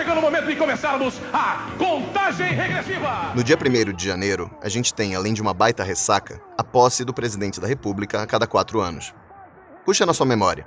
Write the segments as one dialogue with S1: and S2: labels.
S1: chegando o momento de começarmos a contagem regressiva.
S2: No dia 1 de janeiro, a gente tem, além de uma baita ressaca, a posse do presidente da República a cada quatro anos. Puxa na sua memória.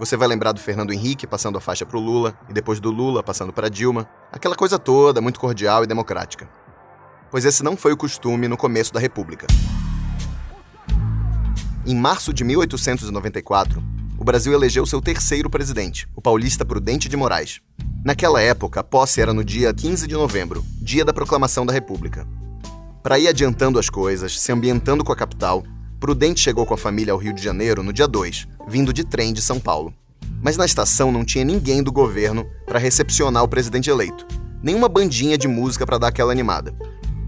S2: Você vai lembrar do Fernando Henrique passando a faixa para o Lula e depois do Lula passando para Dilma, aquela coisa toda muito cordial e democrática. Pois esse não foi o costume no começo da República. Em março de 1894, o Brasil elegeu seu terceiro presidente, o paulista Prudente de Moraes. Naquela época, a posse era no dia 15 de novembro, dia da proclamação da República. Para ir adiantando as coisas, se ambientando com a capital, Prudente chegou com a família ao Rio de Janeiro no dia 2, vindo de trem de São Paulo. Mas na estação não tinha ninguém do governo para recepcionar o presidente eleito. Nenhuma bandinha de música para dar aquela animada.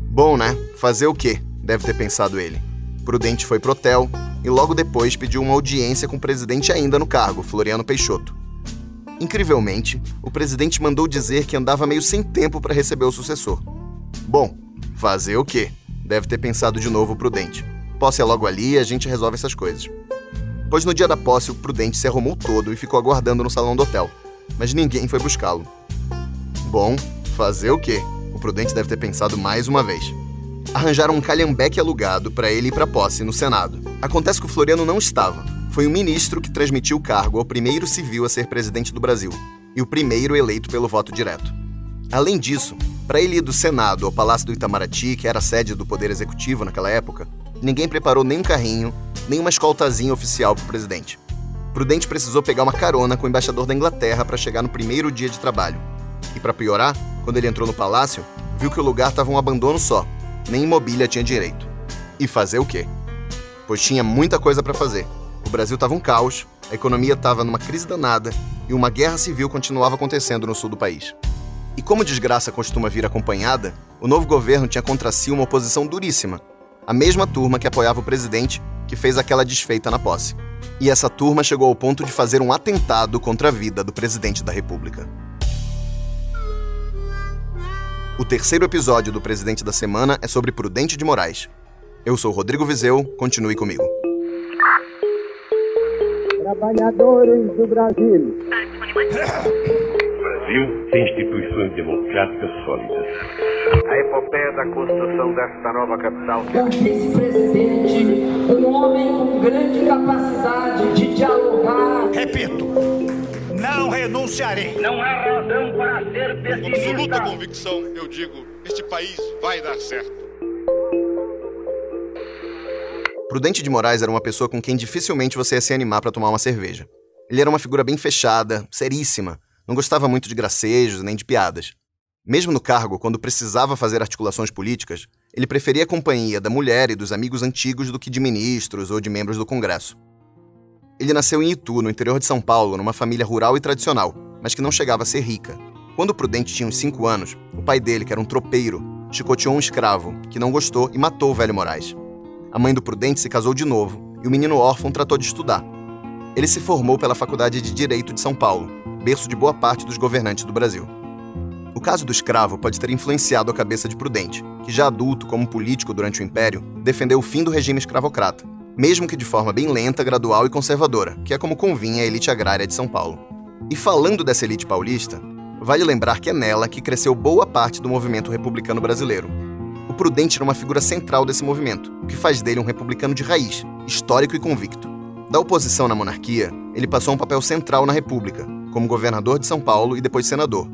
S2: Bom, né? Fazer o quê? Deve ter pensado ele. Prudente foi pro hotel e logo depois pediu uma audiência com o presidente ainda no cargo, Floriano Peixoto. Incrivelmente, o presidente mandou dizer que andava meio sem tempo para receber o sucessor. Bom, fazer o quê? Deve ter pensado de novo o Prudente. Posse é logo ali e a gente resolve essas coisas. Pois no dia da posse, o Prudente se arrumou todo e ficou aguardando no salão do hotel. Mas ninguém foi buscá-lo. Bom, fazer o quê? O Prudente deve ter pensado mais uma vez arranjaram um calhambeque alugado para ele ir para posse no Senado. Acontece que o Floriano não estava. Foi o ministro que transmitiu o cargo ao primeiro civil a ser presidente do Brasil e o primeiro eleito pelo voto direto. Além disso, para ele ir do Senado ao Palácio do Itamaraty, que era a sede do Poder Executivo naquela época, ninguém preparou nem um carrinho, nem uma escoltazinha oficial para o presidente. Prudente precisou pegar uma carona com o embaixador da Inglaterra para chegar no primeiro dia de trabalho. E para piorar, quando ele entrou no palácio, viu que o lugar estava um abandono só, nem mobília tinha direito. E fazer o quê? Pois tinha muita coisa para fazer. O Brasil estava um caos, a economia estava numa crise danada e uma guerra civil continuava acontecendo no sul do país. E como desgraça costuma vir acompanhada, o novo governo tinha contra si uma oposição duríssima. A mesma turma que apoiava o presidente, que fez aquela desfeita na posse. E essa turma chegou ao ponto de fazer um atentado contra a vida do presidente da República. O terceiro episódio do Presidente da Semana é sobre Prudente de Moraes. Eu sou Rodrigo Vizeu, continue comigo.
S3: Trabalhadores do Brasil.
S4: O Brasil tem instituições democráticas sólidas.
S5: A epopeia da construção desta nova capital.
S6: O vice-presidente, um homem com grande capacidade de dialogar.
S7: Repito, não renunciarei.
S8: Não há razão para ser pessimista.
S9: Com absoluta convicção, eu digo: este país vai dar certo.
S2: Prudente de Moraes era uma pessoa com quem dificilmente você ia se animar para tomar uma cerveja. Ele era uma figura bem fechada, seríssima, não gostava muito de gracejos nem de piadas. Mesmo no cargo, quando precisava fazer articulações políticas, ele preferia a companhia da mulher e dos amigos antigos do que de ministros ou de membros do Congresso. Ele nasceu em Itu, no interior de São Paulo, numa família rural e tradicional, mas que não chegava a ser rica. Quando Prudente tinha uns 5 anos, o pai dele, que era um tropeiro, chicoteou um escravo, que não gostou e matou o velho Moraes. A mãe do Prudente se casou de novo e o menino órfão tratou de estudar. Ele se formou pela Faculdade de Direito de São Paulo, berço de boa parte dos governantes do Brasil. O caso do escravo pode ter influenciado a cabeça de Prudente, que já adulto como político durante o Império, defendeu o fim do regime escravocrata mesmo que de forma bem lenta, gradual e conservadora, que é como convinha a elite agrária de São Paulo. E falando dessa elite paulista, vale lembrar que é nela que cresceu boa parte do movimento republicano brasileiro. O Prudente era uma figura central desse movimento, o que faz dele um republicano de raiz, histórico e convicto. Da oposição na monarquia, ele passou um papel central na República, como governador de São Paulo e depois senador.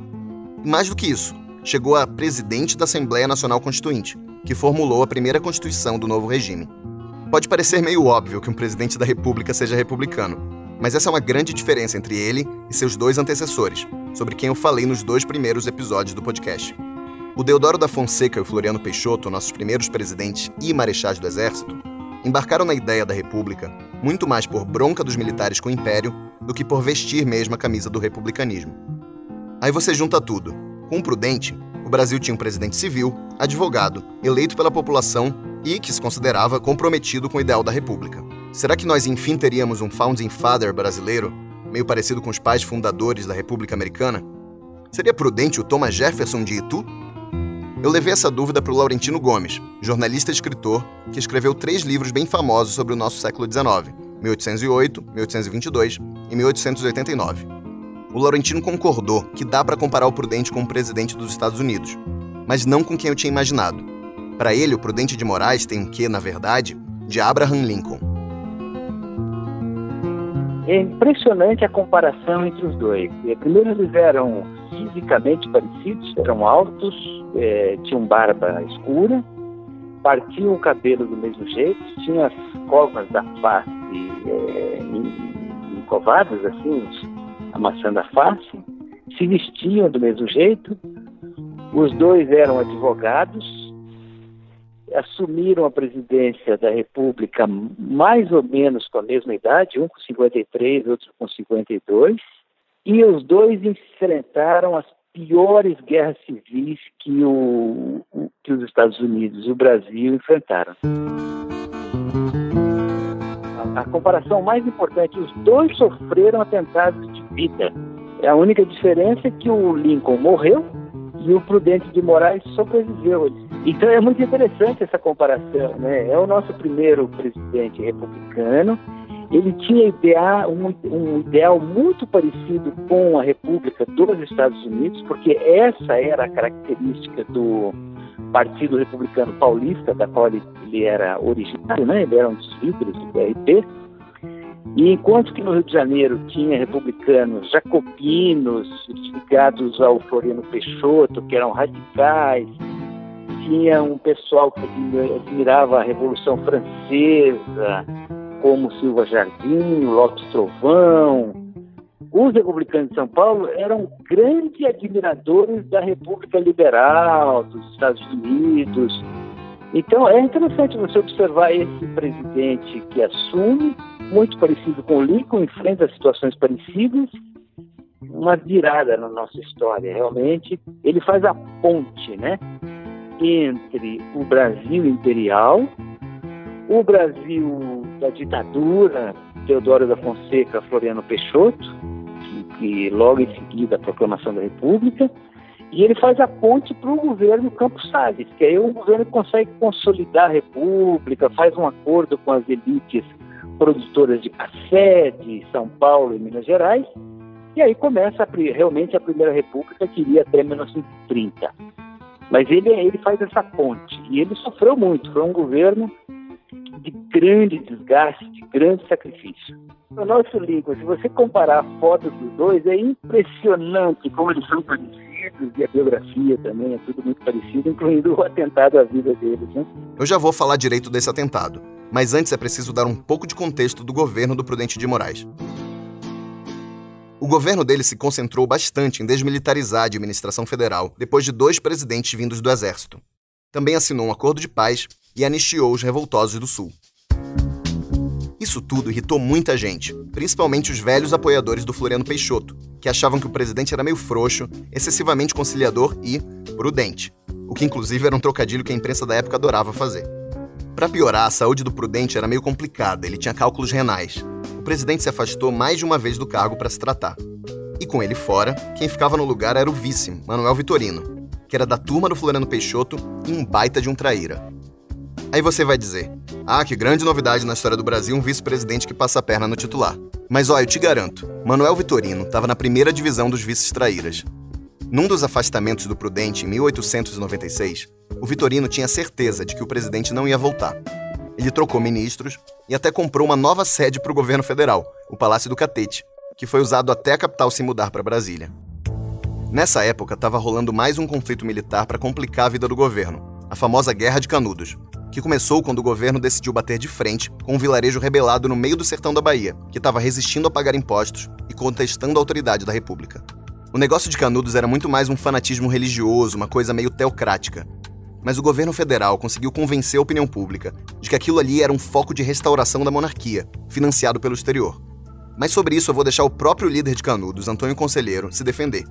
S2: E mais do que isso, chegou a presidente da Assembleia Nacional Constituinte, que formulou a primeira Constituição do novo regime. Pode parecer meio óbvio que um presidente da República seja republicano, mas essa é uma grande diferença entre ele e seus dois antecessores, sobre quem eu falei nos dois primeiros episódios do podcast. O Deodoro da Fonseca e o Floriano Peixoto, nossos primeiros presidentes e marechais do Exército, embarcaram na ideia da República muito mais por bronca dos militares com o Império do que por vestir mesmo a camisa do republicanismo. Aí você junta tudo. Com o Prudente, o Brasil tinha um presidente civil, advogado, eleito pela população e que se considerava comprometido com o ideal da República. Será que nós enfim teríamos um founding father brasileiro, meio parecido com os pais fundadores da República Americana? Seria prudente o Thomas Jefferson de Itu? Eu levei essa dúvida para o Laurentino Gomes, jornalista e escritor, que escreveu três livros bem famosos sobre o nosso século XIX, 1808, 1822 e 1889. o Laurentino concordou que dá para comparar o Prudente com o presidente dos Estados Unidos, mas não com quem eu tinha imaginado. Para ele, o Prudente de Moraes tem um quê, na verdade, de Abraham Lincoln.
S10: É impressionante a comparação entre os dois. Primeiro, eles eram fisicamente parecidos, eram altos, é, tinham barba escura, partiam o cabelo do mesmo jeito, tinham as covas da face é, encovadas, assim, amassando a face, se vestiam do mesmo jeito, os dois eram advogados, assumiram a presidência da República mais ou menos com a mesma idade, um com 53, outro com 52, e os dois enfrentaram as piores guerras civis que, o, que os Estados Unidos e o Brasil enfrentaram. A, a comparação mais importante, os dois sofreram atentados de vida. A única diferença é que o Lincoln morreu e o Prudente de Moraes sobreviveu. Então é muito interessante essa comparação. Né? É o nosso primeiro presidente republicano ele tinha idear, um, um, ideal muito parecido com a República dos Estados Unidos, porque essa era a característica do Partido Republicano Paulista, da qual ele, ele era originário, né? ele era um dos líderes do PRP. E enquanto que no Rio de Janeiro tinha republicanos jacobinos ligados ao Floriano Peixoto, que eram radicais, tinha um pessoal que admirava a Revolução Francesa, como Silva Jardim, Lopes Trovão. Os republicanos de São Paulo eram grandes admiradores da República Liberal, dos Estados Unidos. Então é interessante você observar esse presidente que assume, muito parecido com o Lincoln, enfrenta situações parecidas, uma virada na nossa história, realmente. Ele faz a ponte, né? Entre o Brasil imperial, o Brasil da ditadura, Teodoro da Fonseca, Floriano Peixoto, que, que logo em seguida a proclamação da República, e ele faz a ponte para o governo Campos Salles, que aí é um governo consegue consolidar a República, faz um acordo com as elites produtoras de café de São Paulo e Minas Gerais, e aí começa a, realmente a Primeira República, que iria até 1930. Mas ele, ele faz essa ponte, e ele sofreu muito, foi um governo de grande desgaste, de grande sacrifício. No nosso livro, se você comparar a foto dos dois, é impressionante como eles são parecidos e a biografia também é tudo muito parecido, incluindo o atentado à vida deles. Né?
S2: Eu já vou falar direito desse atentado, mas antes é preciso dar um pouco de contexto do governo do Prudente de Moraes. O governo dele se concentrou bastante em desmilitarizar a administração federal depois de dois presidentes vindos do Exército. Também assinou um acordo de paz e anistiou os revoltosos do Sul. Isso tudo irritou muita gente, principalmente os velhos apoiadores do Floriano Peixoto, que achavam que o presidente era meio frouxo, excessivamente conciliador e prudente, o que inclusive era um trocadilho que a imprensa da época adorava fazer. Para piorar, a saúde do Prudente era meio complicada, ele tinha cálculos renais. O presidente se afastou mais de uma vez do cargo para se tratar. E com ele fora, quem ficava no lugar era o vice, Manuel Vitorino, que era da turma do Floriano Peixoto e um baita de um traíra. Aí você vai dizer: Ah, que grande novidade na história do Brasil um vice-presidente que passa a perna no titular. Mas olha, eu te garanto, Manuel Vitorino estava na primeira divisão dos vices traíras. Num dos afastamentos do Prudente, em 1896, o Vitorino tinha certeza de que o presidente não ia voltar. Ele trocou ministros e até comprou uma nova sede para o governo federal, o Palácio do Catete, que foi usado até a capital se mudar para Brasília. Nessa época, estava rolando mais um conflito militar para complicar a vida do governo, a famosa Guerra de Canudos, que começou quando o governo decidiu bater de frente com um vilarejo rebelado no meio do sertão da Bahia, que estava resistindo a pagar impostos e contestando a autoridade da República. O negócio de Canudos era muito mais um fanatismo religioso, uma coisa meio teocrática. Mas o governo federal conseguiu convencer a opinião pública de que aquilo ali era um foco de restauração da monarquia, financiado pelo exterior. Mas sobre isso eu vou deixar o próprio líder de Canudos, Antônio Conselheiro, se defender,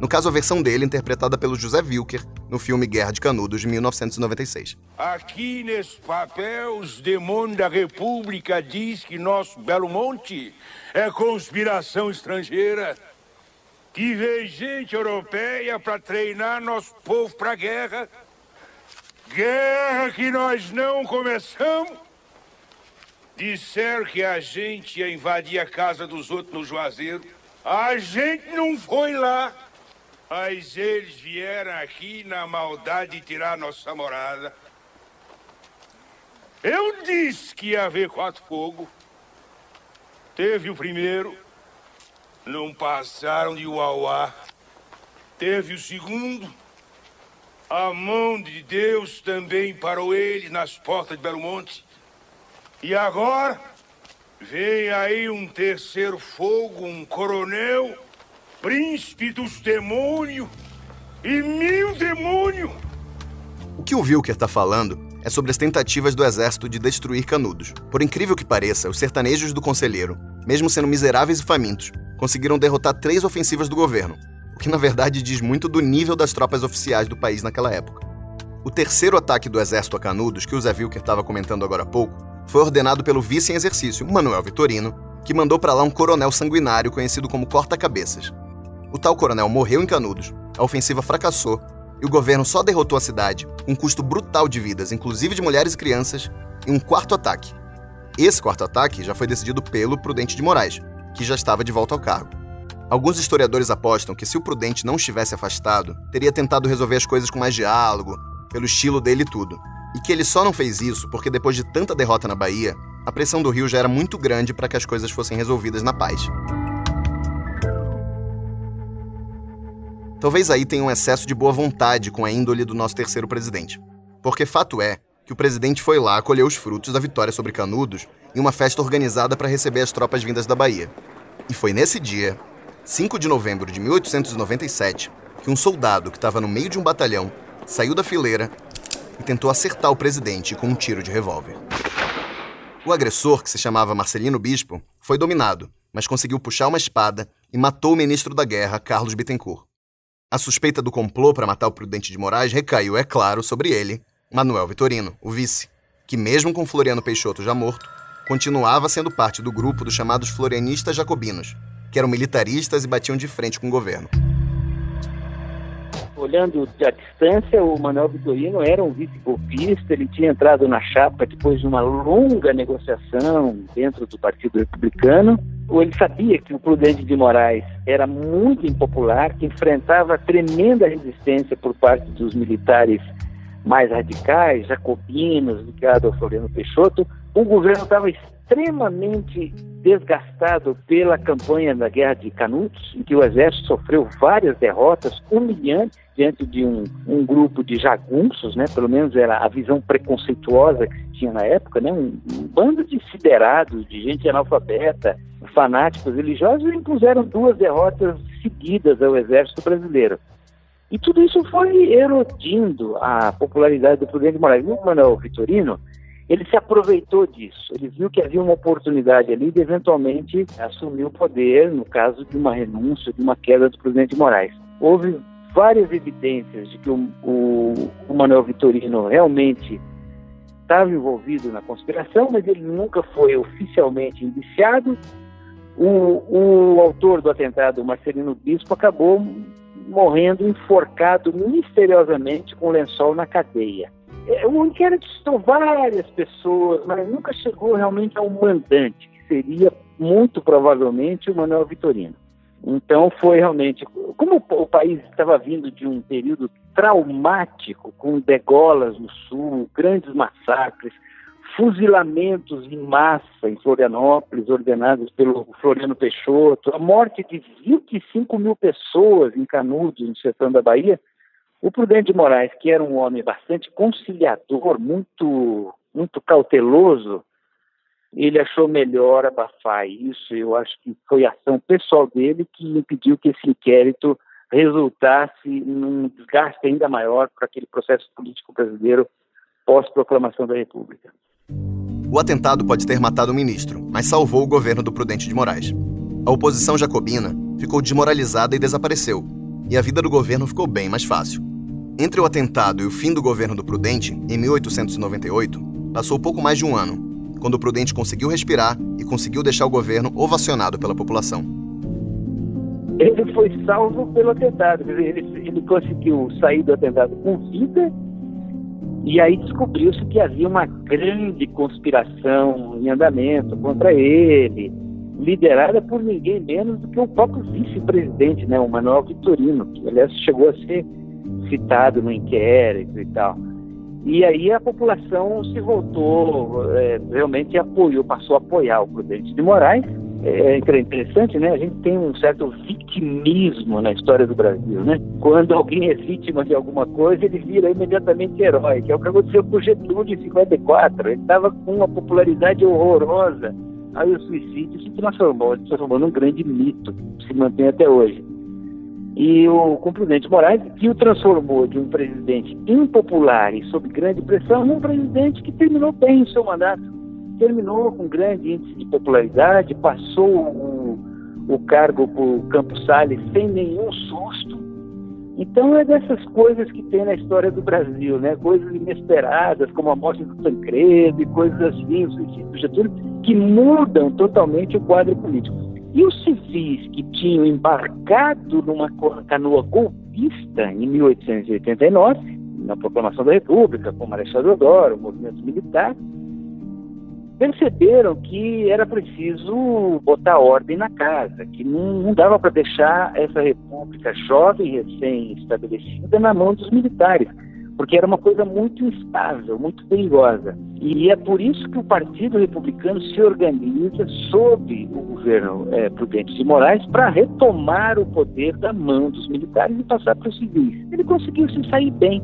S2: no caso, a versão dele interpretada pelo José Wilker no filme Guerra de Canudos, de 1996.
S11: Aqui nesse papel, os demônios da República diz que nosso Belo Monte é conspiração estrangeira. Que vem gente europeia para treinar nosso povo para guerra. Guerra que nós não começamos. Disseram que a gente ia invadir a casa dos outros no Juazeiro A gente não foi lá. Mas eles vieram aqui na maldade de tirar nossa morada. Eu disse que ia haver quatro fogo. Teve o primeiro. Não passaram de uauá. Teve o segundo. A mão de Deus também parou ele nas portas de Belo Monte. E agora vem aí um terceiro fogo, um coronel, príncipe dos demônios e mil demônios.
S2: O que o Wilker está falando é sobre as tentativas do exército de destruir Canudos. Por incrível que pareça, os sertanejos do Conselheiro, mesmo sendo miseráveis e famintos, conseguiram derrotar três ofensivas do governo, o que na verdade diz muito do nível das tropas oficiais do país naquela época. O terceiro ataque do exército a Canudos, que o Zé Wilker estava comentando agora há pouco, foi ordenado pelo vice em exercício, Manuel Vitorino, que mandou para lá um coronel sanguinário conhecido como Corta-Cabeças. O tal coronel morreu em Canudos, a ofensiva fracassou e o governo só derrotou a cidade, um custo brutal de vidas, inclusive de mulheres e crianças, em um quarto ataque. Esse quarto ataque já foi decidido pelo Prudente de Moraes, que já estava de volta ao cargo. Alguns historiadores apostam que se o Prudente não estivesse afastado, teria tentado resolver as coisas com mais diálogo, pelo estilo dele e tudo. E que ele só não fez isso porque depois de tanta derrota na Bahia, a pressão do Rio já era muito grande para que as coisas fossem resolvidas na paz. Talvez aí tenha um excesso de boa vontade com a índole do nosso terceiro presidente. Porque fato é que o presidente foi lá colher os frutos da vitória sobre Canudos em uma festa organizada para receber as tropas vindas da Bahia. E foi nesse dia, 5 de novembro de 1897, que um soldado que estava no meio de um batalhão saiu da fileira e tentou acertar o presidente com um tiro de revólver. O agressor, que se chamava Marcelino Bispo, foi dominado, mas conseguiu puxar uma espada e matou o ministro da Guerra, Carlos Bittencourt. A suspeita do complô para matar o Prudente de Moraes recaiu, é claro, sobre ele, Manuel Vitorino, o vice, que, mesmo com Floriano Peixoto já morto, continuava sendo parte do grupo dos chamados Florianistas Jacobinos, que eram militaristas e batiam de frente com o governo.
S10: Olhando à distância, o Manuel Vitorino era um vice-golpista, ele tinha entrado na chapa depois de uma longa negociação dentro do Partido Republicano, ele sabia que o Prudente de Moraes era muito impopular, que enfrentava tremenda resistência por parte dos militares mais radicais, jacobinos, ligados ao Floriano Peixoto. O governo estava extremamente desgastado pela campanha da Guerra de Canudos, em que o exército sofreu várias derrotas humilhantes diante de um, um grupo de jagunços, né? pelo menos era a visão preconceituosa que se tinha na época, né? um, um bando de siderados, de gente analfabeta, fanáticos religiosos, impuseram duas derrotas seguidas ao exército brasileiro. E tudo isso foi erodindo a popularidade do Prudente de Moraes. O Manuel Vitorino, ele se aproveitou disso. Ele viu que havia uma oportunidade ali de eventualmente assumir o poder, no caso de uma renúncia, de uma queda do Presidente de Moraes. Houve várias evidências de que o, o, o Manuel Vitorino realmente estava envolvido na conspiração, mas ele nunca foi oficialmente indiciado. O, o autor do atentado, Marcelino Bispo, acabou morrendo enforcado misteriosamente com lençol na cadeia. É, o inquérito citou várias pessoas, mas nunca chegou realmente ao mandante, que seria muito provavelmente o Manuel Vitorino. Então foi realmente, como o país estava vindo de um período traumático, com degolas no sul, grandes massacres, fuzilamentos em massa em Florianópolis, ordenados pelo Floriano Peixoto, a morte de 25 mil pessoas em Canudos, no sertão da Bahia, o Prudente de Moraes, que era um homem bastante conciliador, muito, muito cauteloso, ele achou melhor abafar isso. Eu acho que foi a ação pessoal dele que impediu que esse inquérito resultasse num desgaste ainda maior para aquele processo político brasileiro pós-proclamação da República.
S2: O atentado pode ter matado o ministro, mas salvou o governo do Prudente de Moraes. A oposição jacobina ficou desmoralizada e desapareceu, e a vida do governo ficou bem mais fácil. Entre o atentado e o fim do governo do Prudente, em 1898, passou pouco mais de um ano, quando o Prudente conseguiu respirar e conseguiu deixar o governo ovacionado pela população.
S10: Ele foi salvo pelo atentado, ele, ele conseguiu sair do atentado com vida e aí descobriu-se que havia uma grande conspiração em andamento contra ele. liderada por ninguém menos do que o próprio vice-presidente, né, o Manuel Vitorino, que aliás chegou a ser citado no inquérito e tal. E aí a população se voltou, é, realmente apoiou, passou a apoiar o Prudente de Moraes. É, é interessante, né? A gente tem um certo vitimismo na história do Brasil, né? Quando alguém é vítima de alguma coisa, ele vira imediatamente herói, que é o que aconteceu com Getúlio em 54. Ele estava com uma popularidade horrorosa. Aí o suicídio se transformou, se transformou num grande mito, que se mantém até hoje. E o, com o presidente Moraes, que o transformou de um presidente impopular e sob grande pressão num presidente que terminou bem o seu mandato. Terminou com grande índice de popularidade, passou o, o cargo para o Campos Salles sem nenhum susto. Então é dessas coisas que tem na história do Brasil, né? Coisas inesperadas, como a morte do Tancredo e coisas assim, o Getúlio, que mudam totalmente o quadro político. E os civis que tinham embarcado numa canoa golpista em 1889, na proclamação da República, com o Marechal Deodoro, o movimento militar, perceberam que era preciso botar ordem na casa, que não, não dava para deixar essa república jovem, recém-estabelecida, na mão dos militares porque era uma coisa muito instável, muito perigosa. E é por isso que o Partido Republicano se organiza sob o governo é, Prudente de Moraes para retomar o poder da mão dos militares e passar para os civis. Ele conseguiu se sair bem.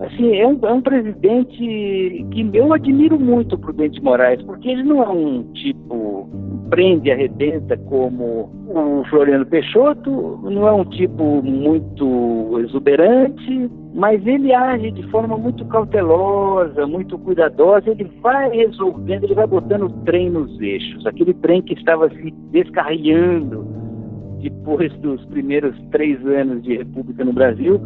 S10: Assim, é um, é um presidente que eu admiro muito o Prudente de Moraes, porque ele não é um tipo prende, arrebenta como o Floriano Peixoto, não é um tipo muito exuberante, mas ele age de forma muito cautelosa, muito cuidadosa, ele vai resolvendo, ele vai botando o trem nos eixos, aquele trem que estava se descarrilhando depois dos primeiros três anos de República no Brasil,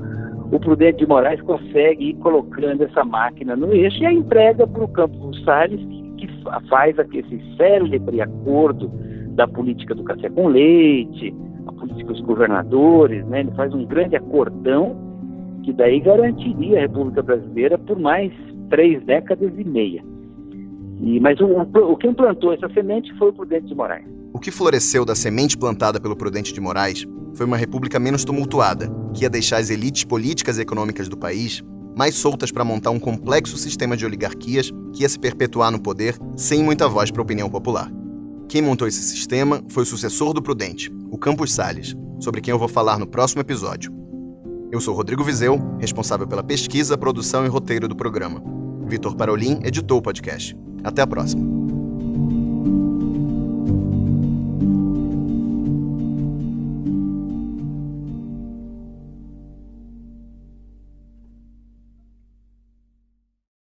S10: o Prudente de Moraes consegue ir colocando essa máquina no eixo e a entrega para o Campos Salles, que faz aquele célebre acordo da política do café com leite, a política dos governadores, né? ele faz um grande acordão que daí garantiria a República Brasileira por mais três décadas e meia. E, mas o, o, que implantou essa semente foi o Prudente de Moraes.
S2: O que floresceu da semente plantada pelo Prudente de Moraes foi uma república menos tumultuada, que ia deixar as elites políticas e econômicas do país mais soltas para montar um complexo sistema de oligarquias que ia se perpetuar no poder sem muita voz para a opinião popular. Quem montou esse sistema foi o sucessor do Prudente, o Campos Salles, sobre quem eu vou falar no próximo episódio. Eu sou Rodrigo Vizeu, responsável pela pesquisa, produção e roteiro do programa. Vitor Parolin editou o podcast. Até a próxima.